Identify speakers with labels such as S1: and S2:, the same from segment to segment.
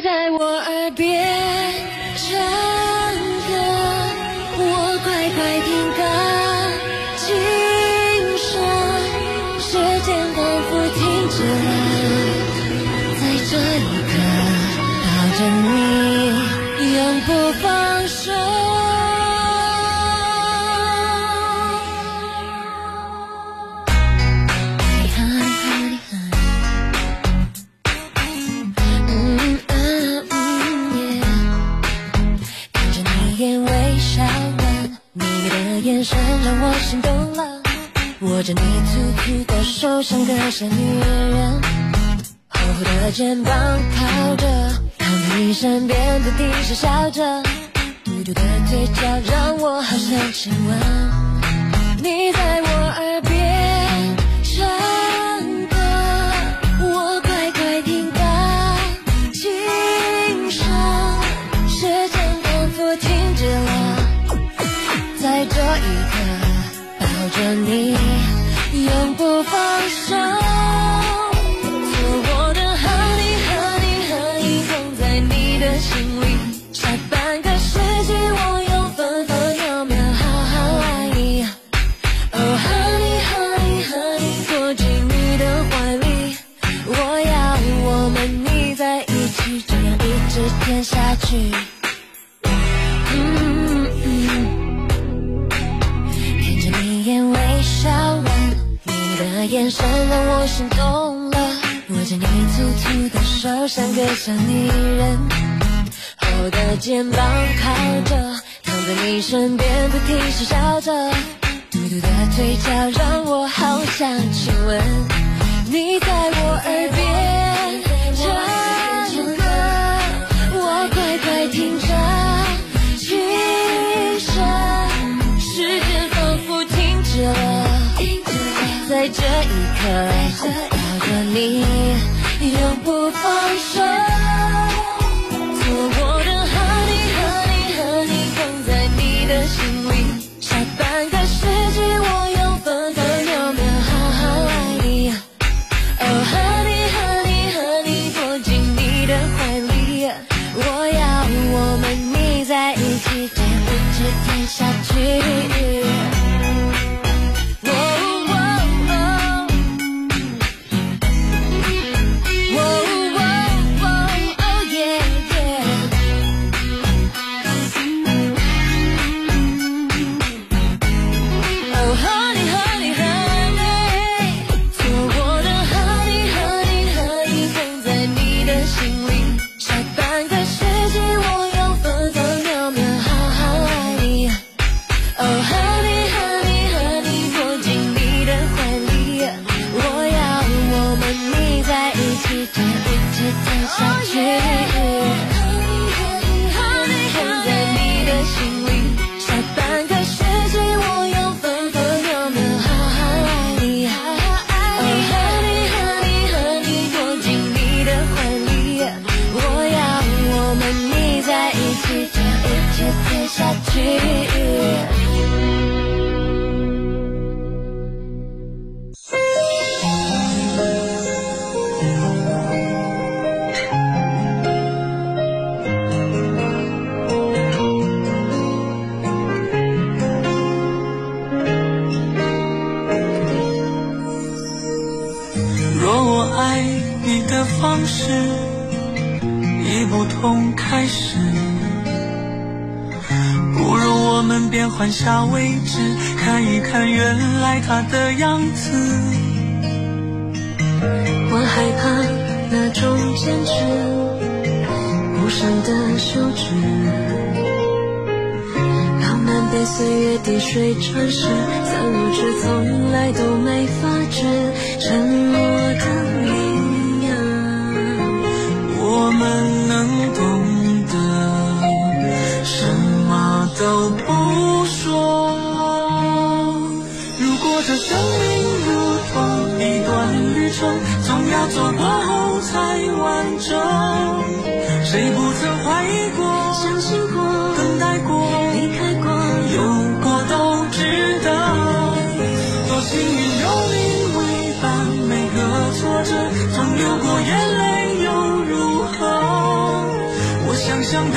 S1: 在我耳边唱。让我心动了。握着你粗粗的手，像个小女人，厚厚的肩膀靠着，靠在你身边的地上笑着，嘟嘟的嘴角让我好想亲吻。你在我像个小女人。厚的肩膀靠着，躺在你身边不停是笑着，嘟嘟的嘴角让我好想亲吻。你在我耳边唱歌，我乖乖听着，轻声，时间仿佛停止了，在这一刻抱着你，
S2: energy. 换下位置，看一看原来它的样子。
S1: 我害怕那种坚持，无声的休止，浪漫被岁月滴水穿石，散落却从来都没发觉沉默的力量。
S2: 我们能懂得，什么都重总要走过后才完整。谁不曾怀疑过？
S1: 相信过
S2: 等待过
S1: 离开过
S2: 有过都值得。多幸运有你为伴每个挫折纵流过眼泪又如何？
S3: 我想象的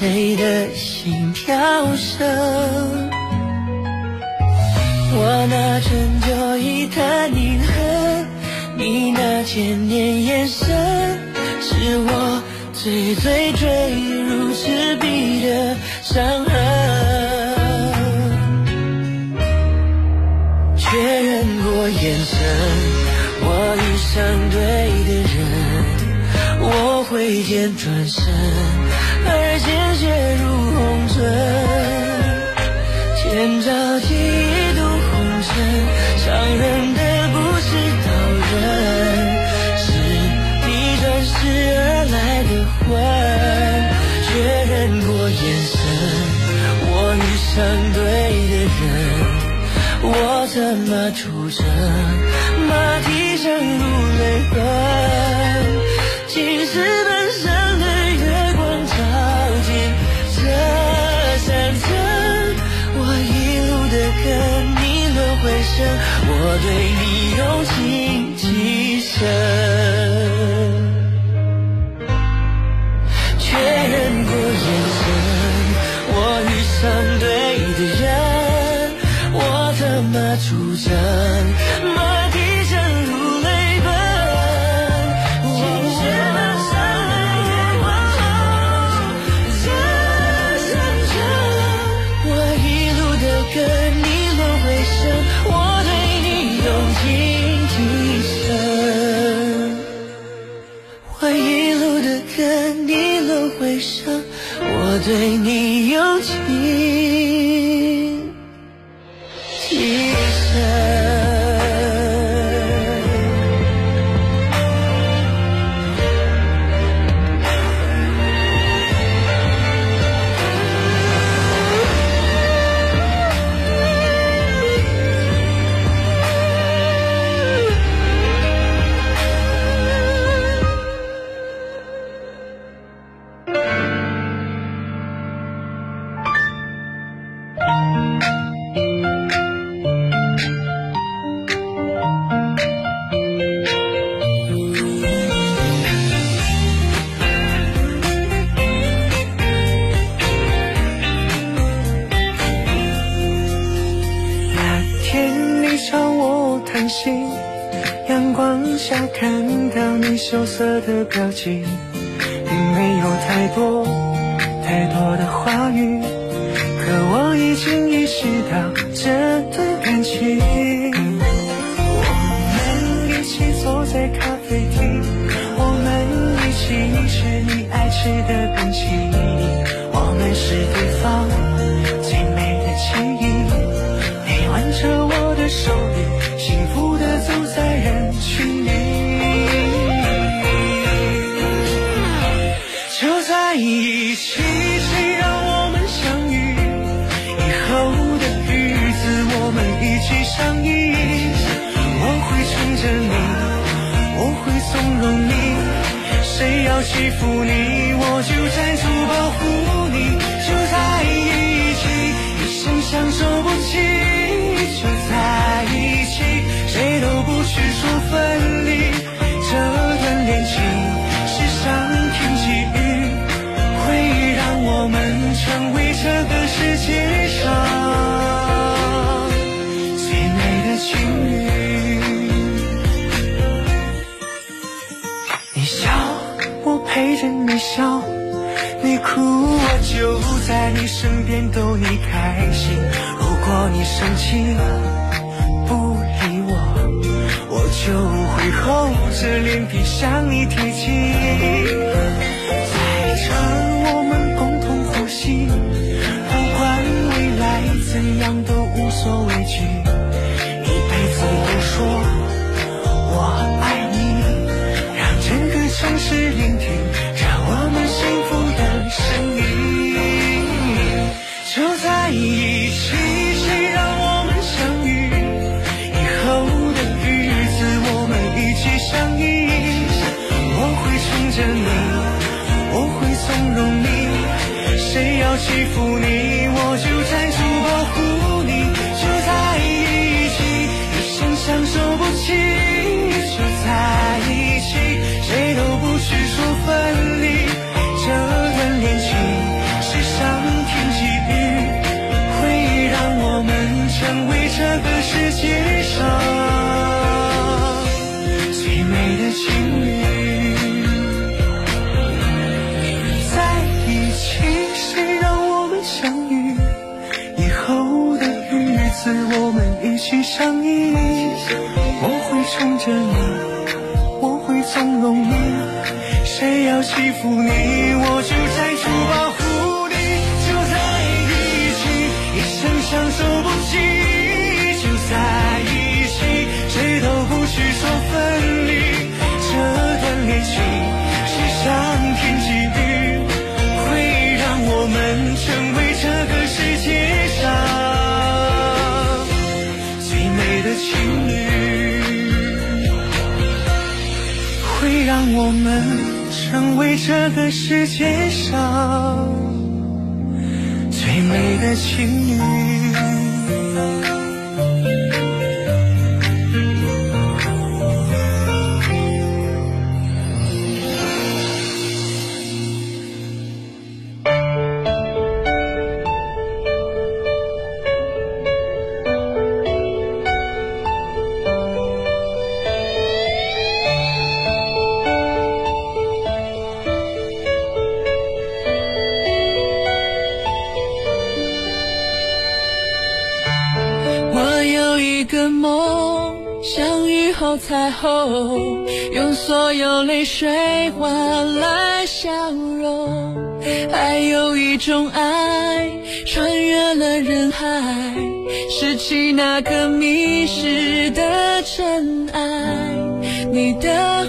S3: 谁的心跳声？
S2: 我那成就一叹饮恨，你那千年眼神，是我最最坠入赤壁的伤痕。确认过眼神，我遇上对的人，我挥剑转身。相对的人，我策马出征，马蹄声如泪痕，青石板上的月光照进这山城，我一路的跟你轮回声，我对你用情极深。
S3: 天你朝我谈心，阳光下看到你羞涩的表情，并没有太多太多的话语，可我已经意识到这段感情。我们一起坐在咖啡厅，我们一起吃你爱吃的冰淇淋，我们是对方手臂，幸福的走在人群里。就在一起，谁让我们相遇？以后的日子，我们一起相依。我会宠着你，我会纵容你。谁要欺负你，我就站出保护你。就在一起，一生相守不弃。哭，我就在你身边逗你开心。如果你生气不理我，我就会厚着脸皮向你提起。在这我们共同呼吸，不管未来怎样都无所畏惧，欺负你，宠着你，我会纵容你，谁要欺负你，我就为这个世界上最美的情侣。
S4: 后，用所有泪水换来笑容。还有一种爱，穿越了人海，拾起那颗迷失的尘埃。你的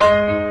S5: 天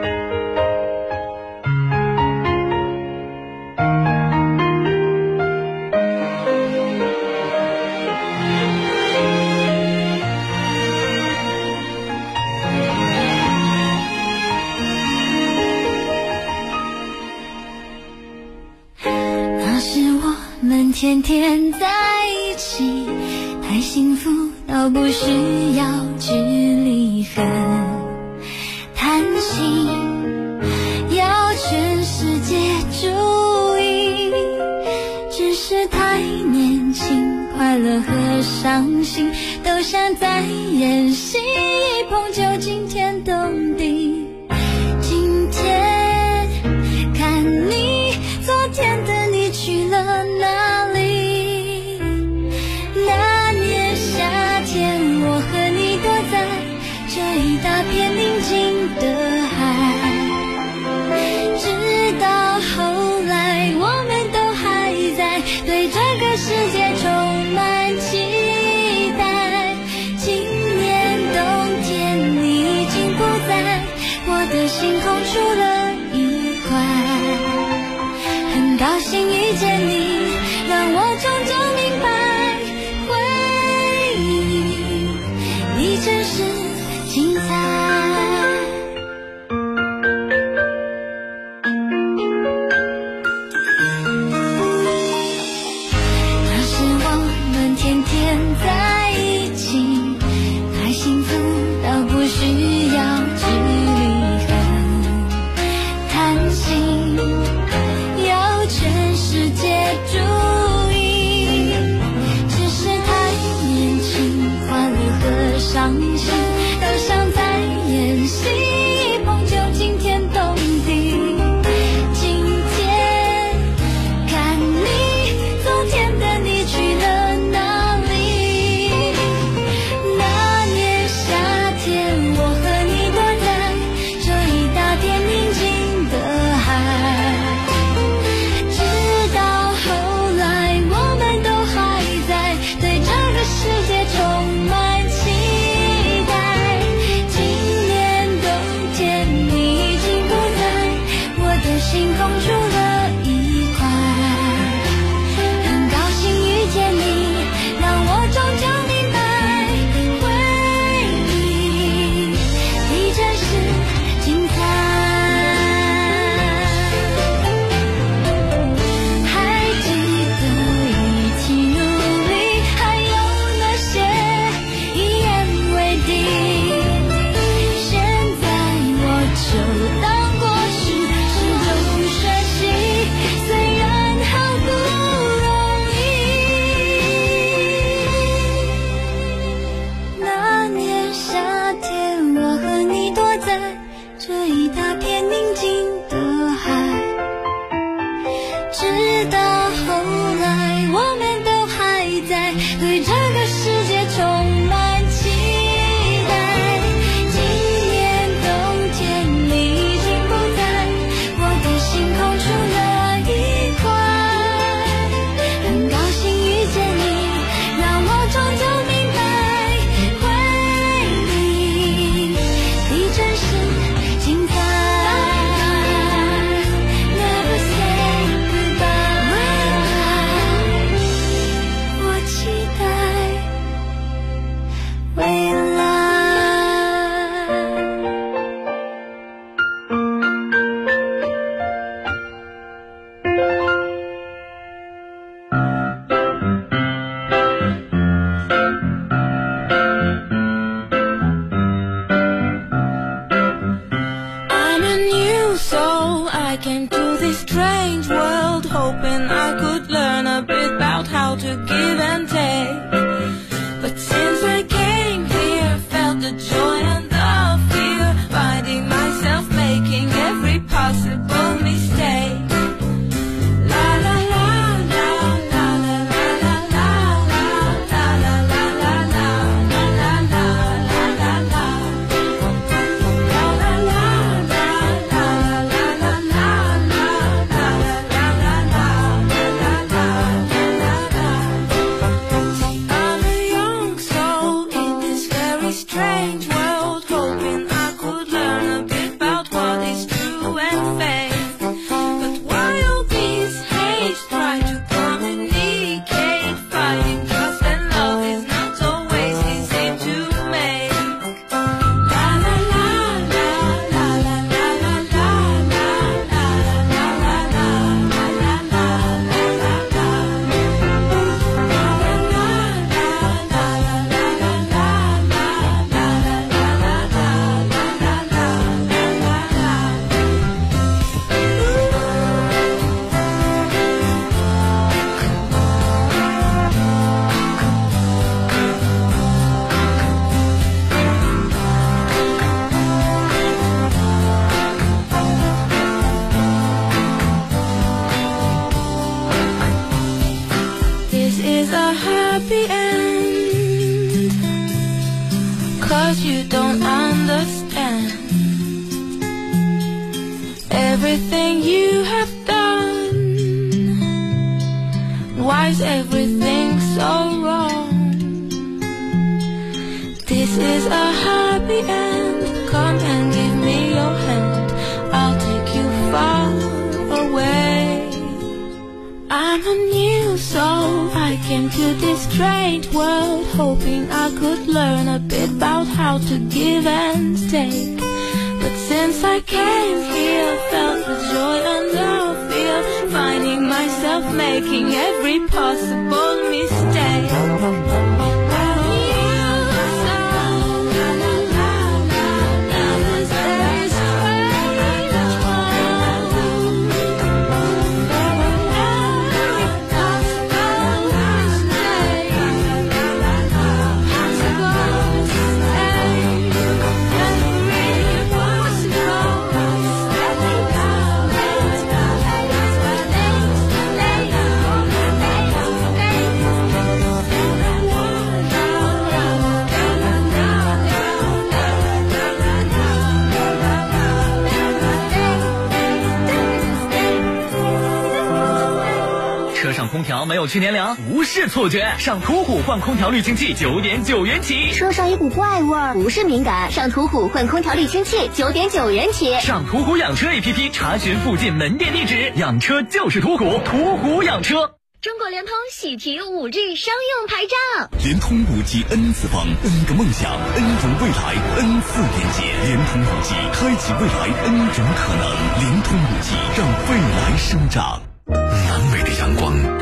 S5: 没有去年凉，不是错觉，上途虎换空调滤清器九点九元起，
S6: 车上一股怪味儿，不是敏感，上途虎换空调滤清器九点九元起。
S5: 上途虎养车 APP 查询附近门店地址，养车就是途虎，途虎养车。
S6: 中国联通喜提五 G 商用牌照，
S7: 联通五 G N 次方，N 个梦想，N 种未来，N 次连接，联通五 G 开启未来 N 种可能，联通五 G 让未来生长。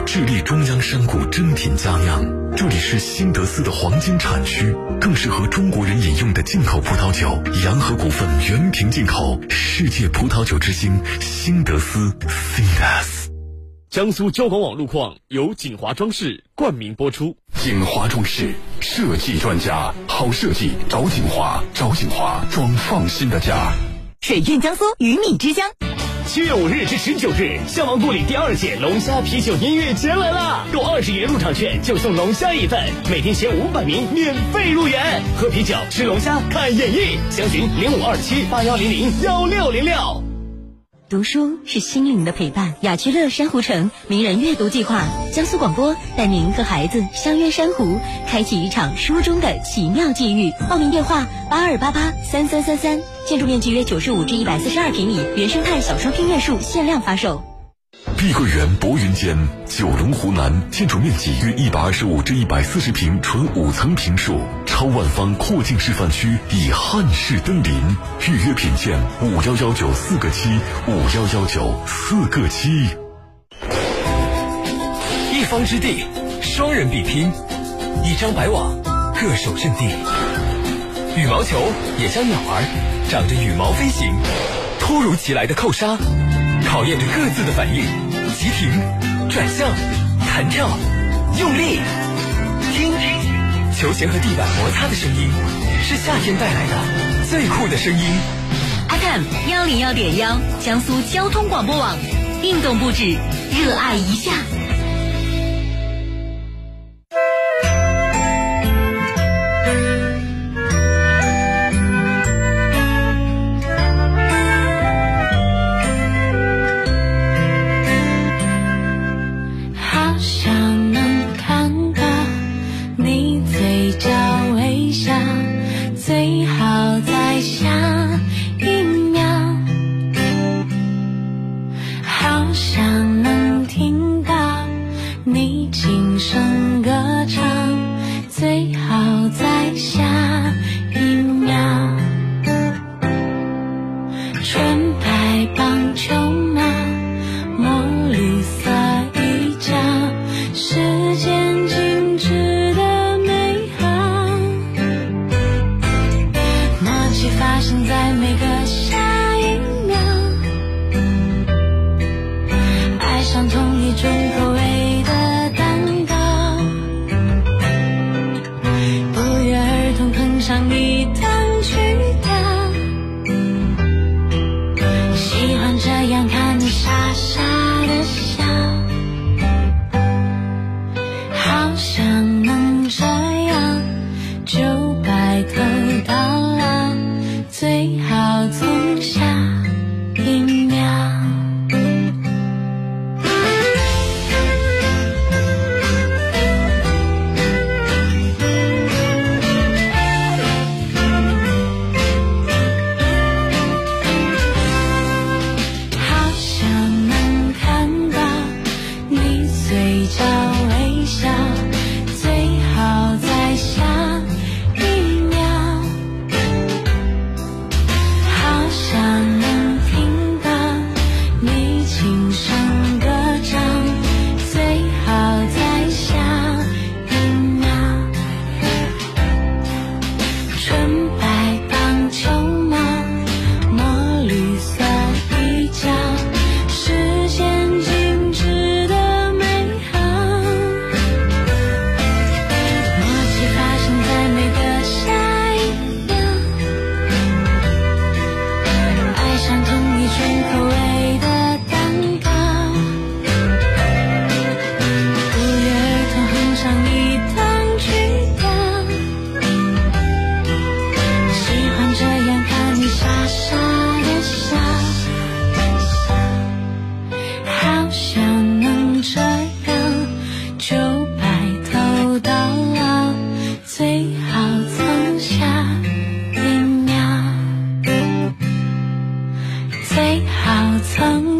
S8: 智利中央山谷珍品佳酿，这里是新德斯的黄金产区，更适合中国人饮用的进口葡萄酒。洋河股份原瓶进口，世界葡萄酒之星，新德斯 （Cindas）。
S9: 江苏交广网路况由锦华装饰冠名播出。
S8: 锦华装饰设计专家，好设计找锦华，找锦华装放心的家。
S10: 水韵江苏，鱼米之乡。
S11: 七月五日至十九日，襄王故里第二届龙虾啤酒音乐节来啦！购二十元入场券就送龙虾一份，每天前五百名免费入园。喝啤酒，吃龙虾，看演绎。详询零五二七八幺零零幺六零六。
S10: 读书是心灵的陪伴。雅居乐珊瑚城名人阅读计划，江苏广播带您和孩子相约珊瑚，开启一场书中的奇妙际遇。报名电话八二八八三三三三。建筑面积约九十五至一百四十二平米，原生态小双拼院墅限量发售。
S8: 碧桂园博云间，九龙湖南，建筑面积约一百二十五至一百四十平，纯五层平墅，超万方扩建示范区已汉式登临，预约品鉴五幺幺九四个七，五幺幺九四个七。
S12: 一方之地，双人比拼，一张白网，各守阵地。羽毛球也像鸟儿，长着羽毛飞行。突如其来的扣杀，考验着各自的反应。急停、转向、弹跳、用力，听，球鞋和地板摩擦的声音，是夏天带来的最酷的声音。
S10: FM 幺零幺点幺，江苏交通广播网，运动不止，热爱一下。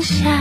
S1: shine.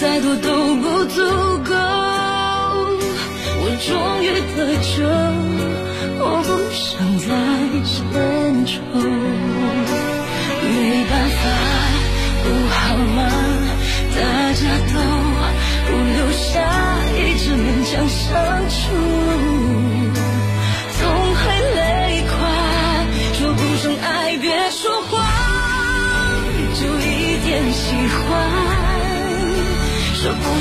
S1: 再多都不足够，我终于得救，我不想再牵愁。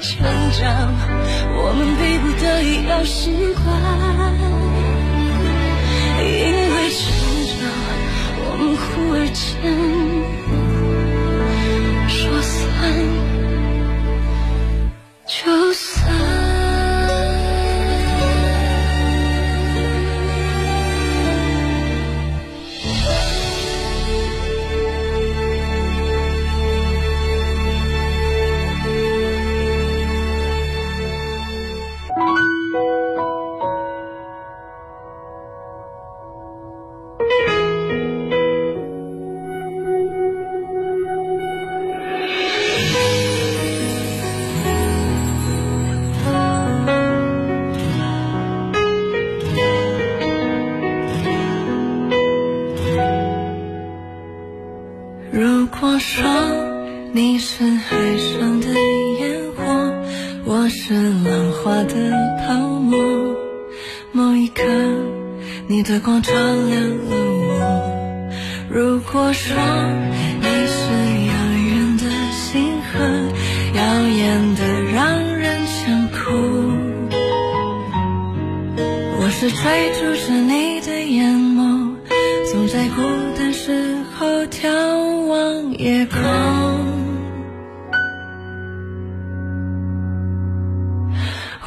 S1: 成长，我们逼不得已要习惯。因为成长，我们忽而间说算就算。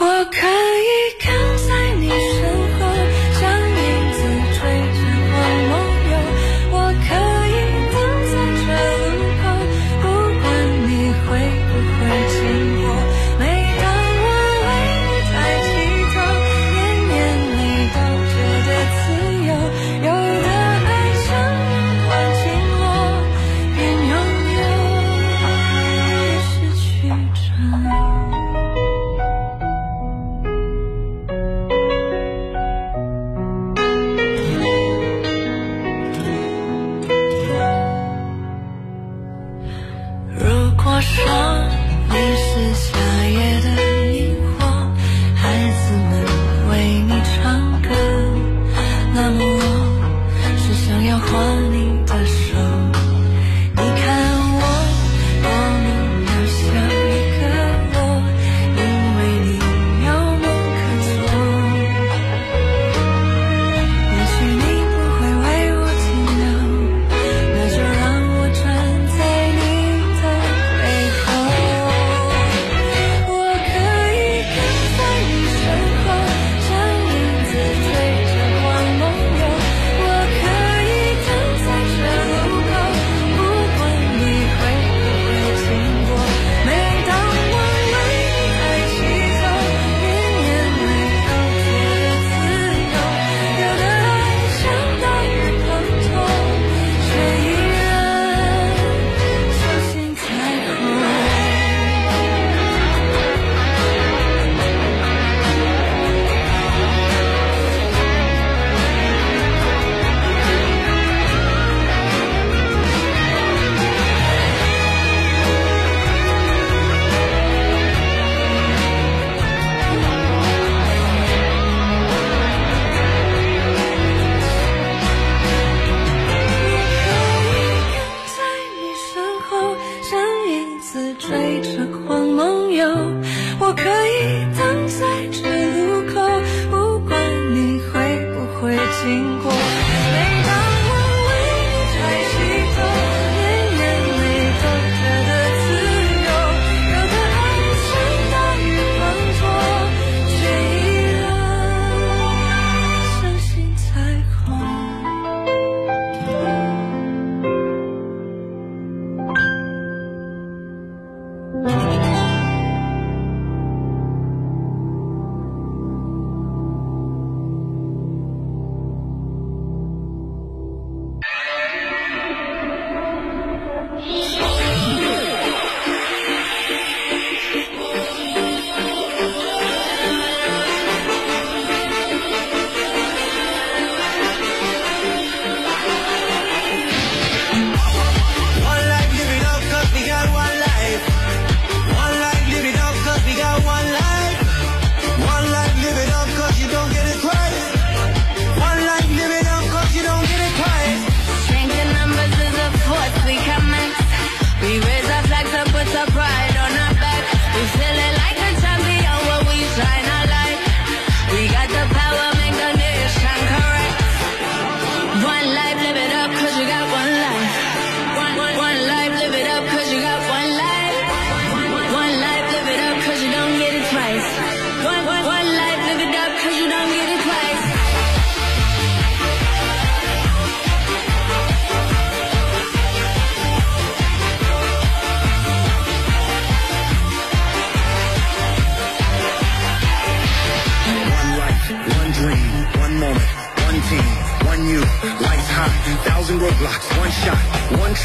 S1: 我看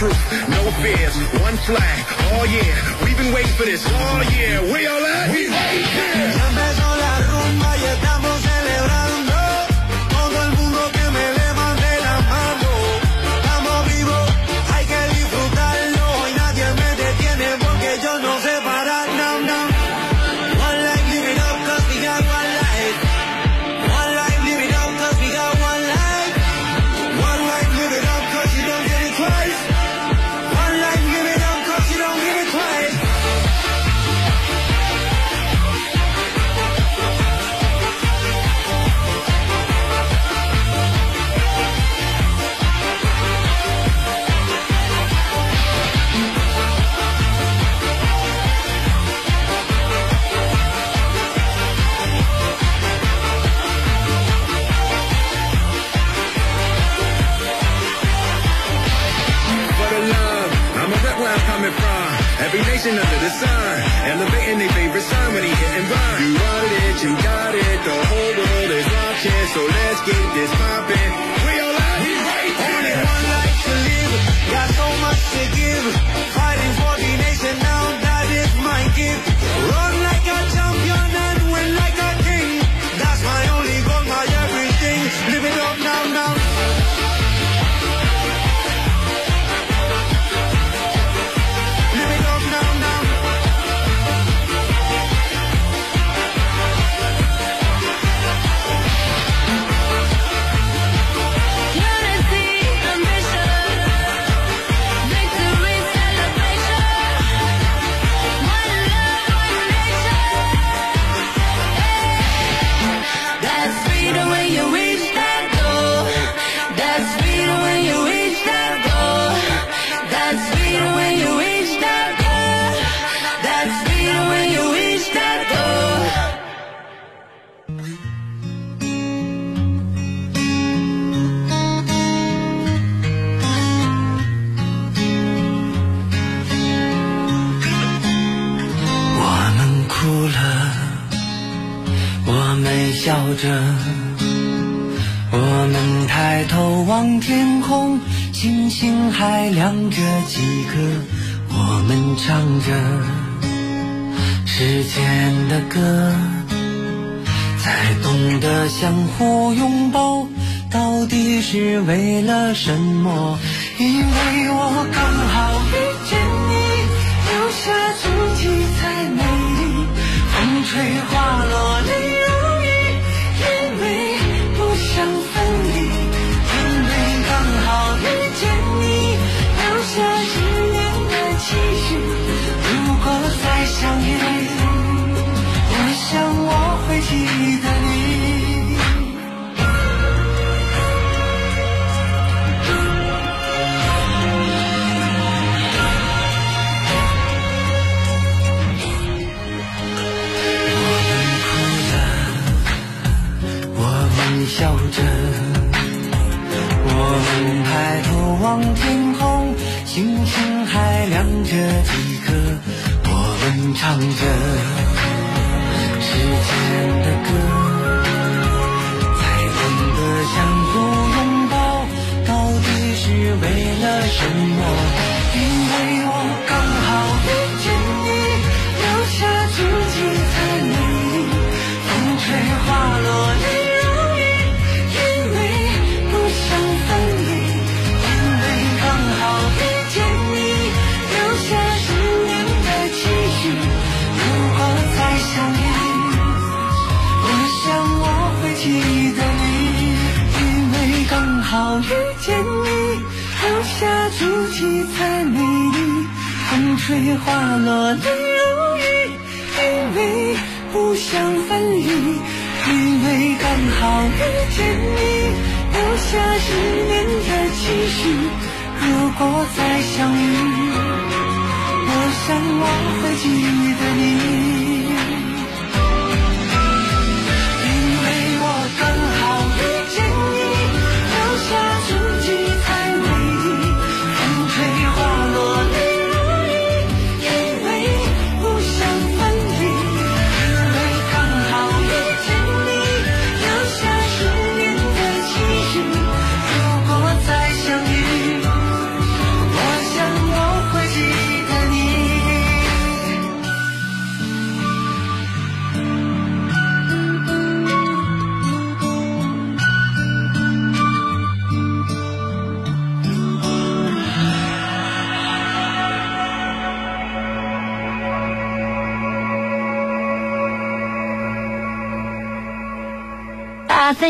S13: truth, no fears, one flag. Oh yeah, we've been waiting for this all year. We all at? We right here. every nation under the sun. Elevating their favorite sign when he hit and run. You want it, you got it, the whole world is watching. So let's get this poppin'. We
S3: 相互拥抱到底是为了什么？因为我刚好。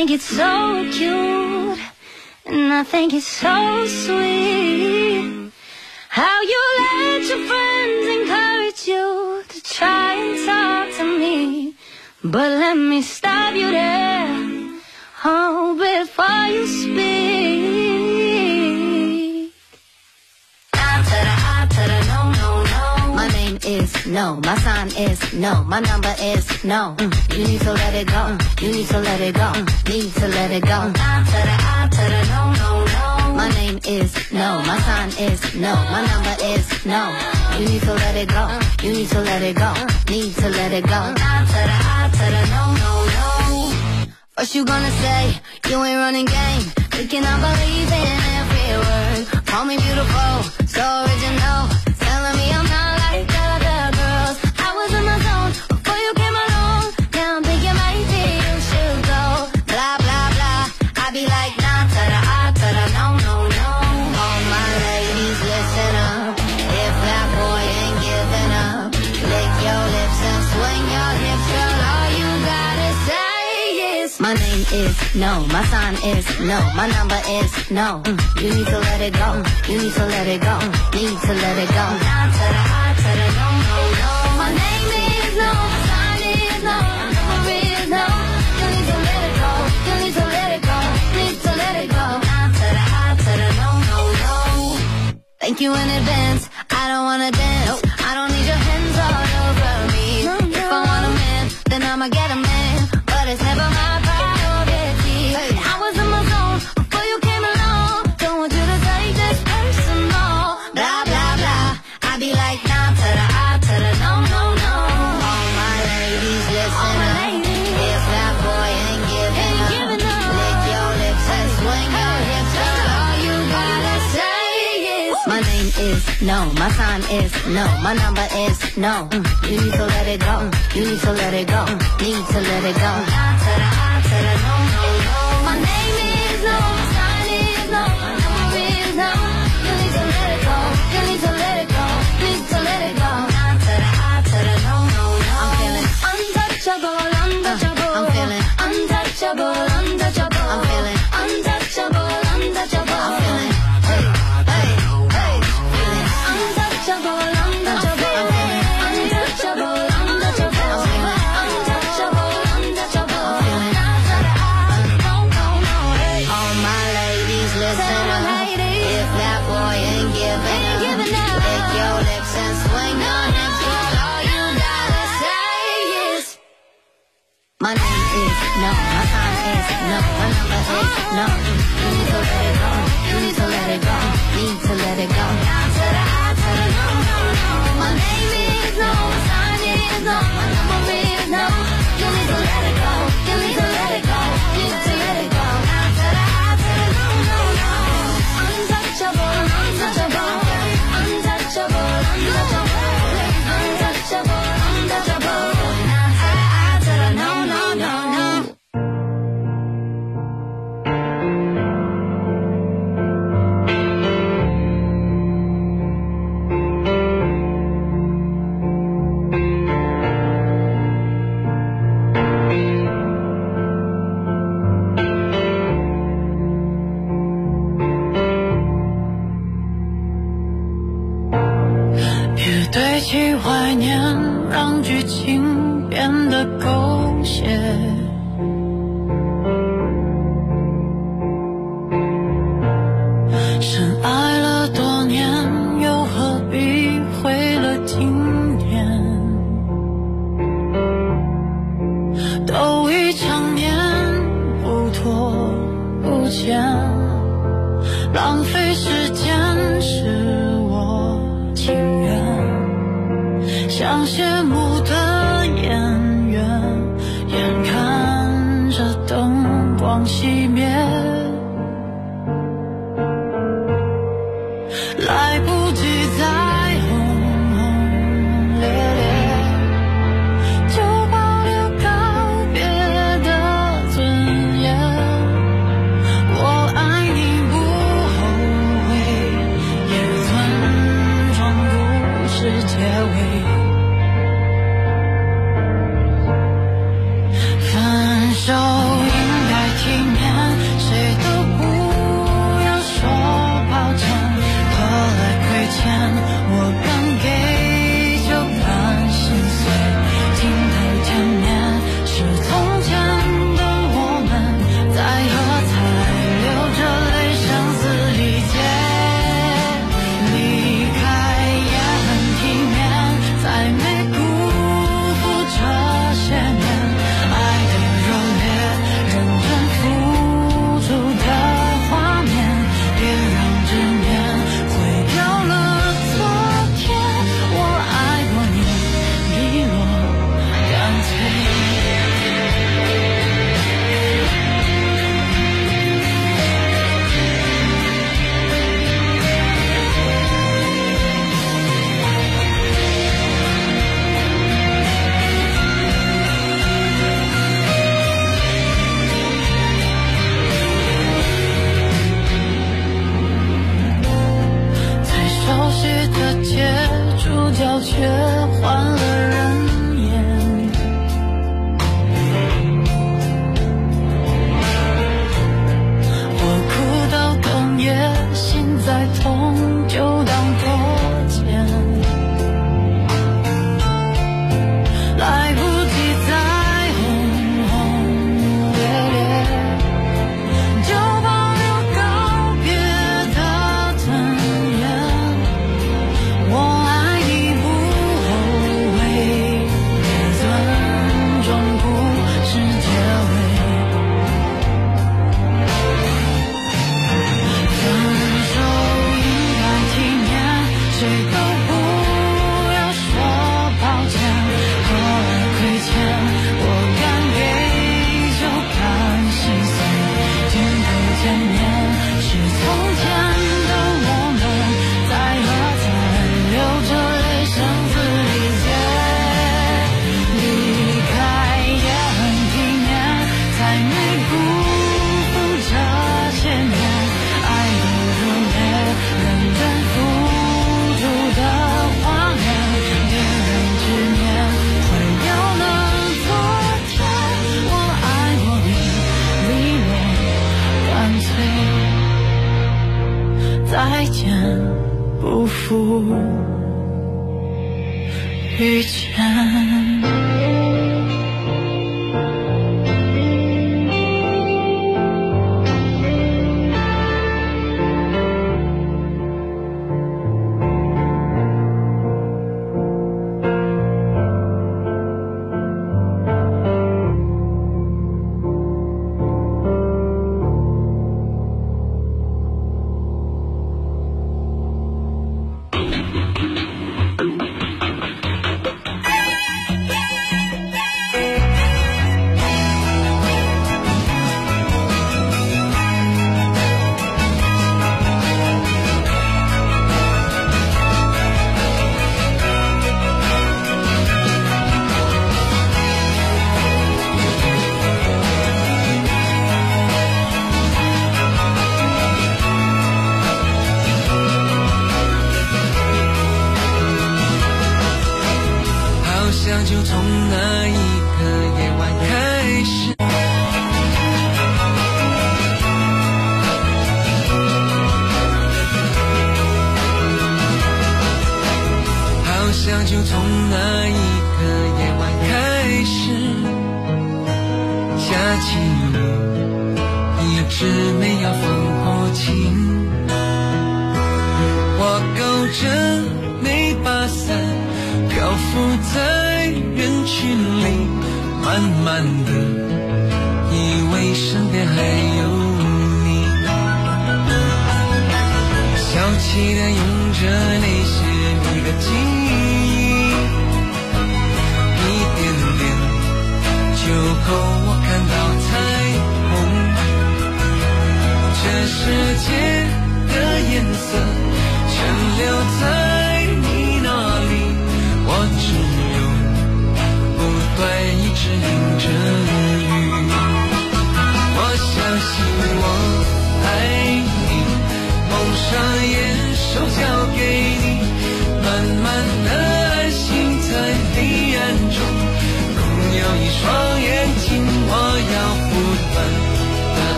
S1: Think it's so cute, and I think it's so sweet. How you let your friends encourage you to try and talk to me. But let me stop you there, oh, before you speak.
S14: Is no. My sign is no. My number is no. Mm. You need to let it go. Mm. You need to let it go. Mm. Need to let it go. I to the I to the no, no, no. My name is no. My sign is no. My number is no. You need to let it go. You need to let it go. Need to let it go. I to the I to the no, no, no. First you gonna say you ain't running game. Thinking I believe in every word. Call me beautiful, so original. Telling me I'm not my name is no. My sign is no. My number is no. Mm. You need to let it go. Mm. You need to let it go. Mm. Need to let it go. No no no. My name is no. My sign is no. My number is no. You need to let it go. You need to let it go. Need to let it go. No no no. Thank you in advance. I don't wanna dance. No. My sign is no. My number is no. Mm. You need to let it go. Mm. You need to let it go. Mm. Need to let it go. To the to the no no My name is no, my sign is no, my number is no. You need to let it go, you need to let it go, need to let it go. Down to the I to the no, no, no. My name is no, my sign is no, my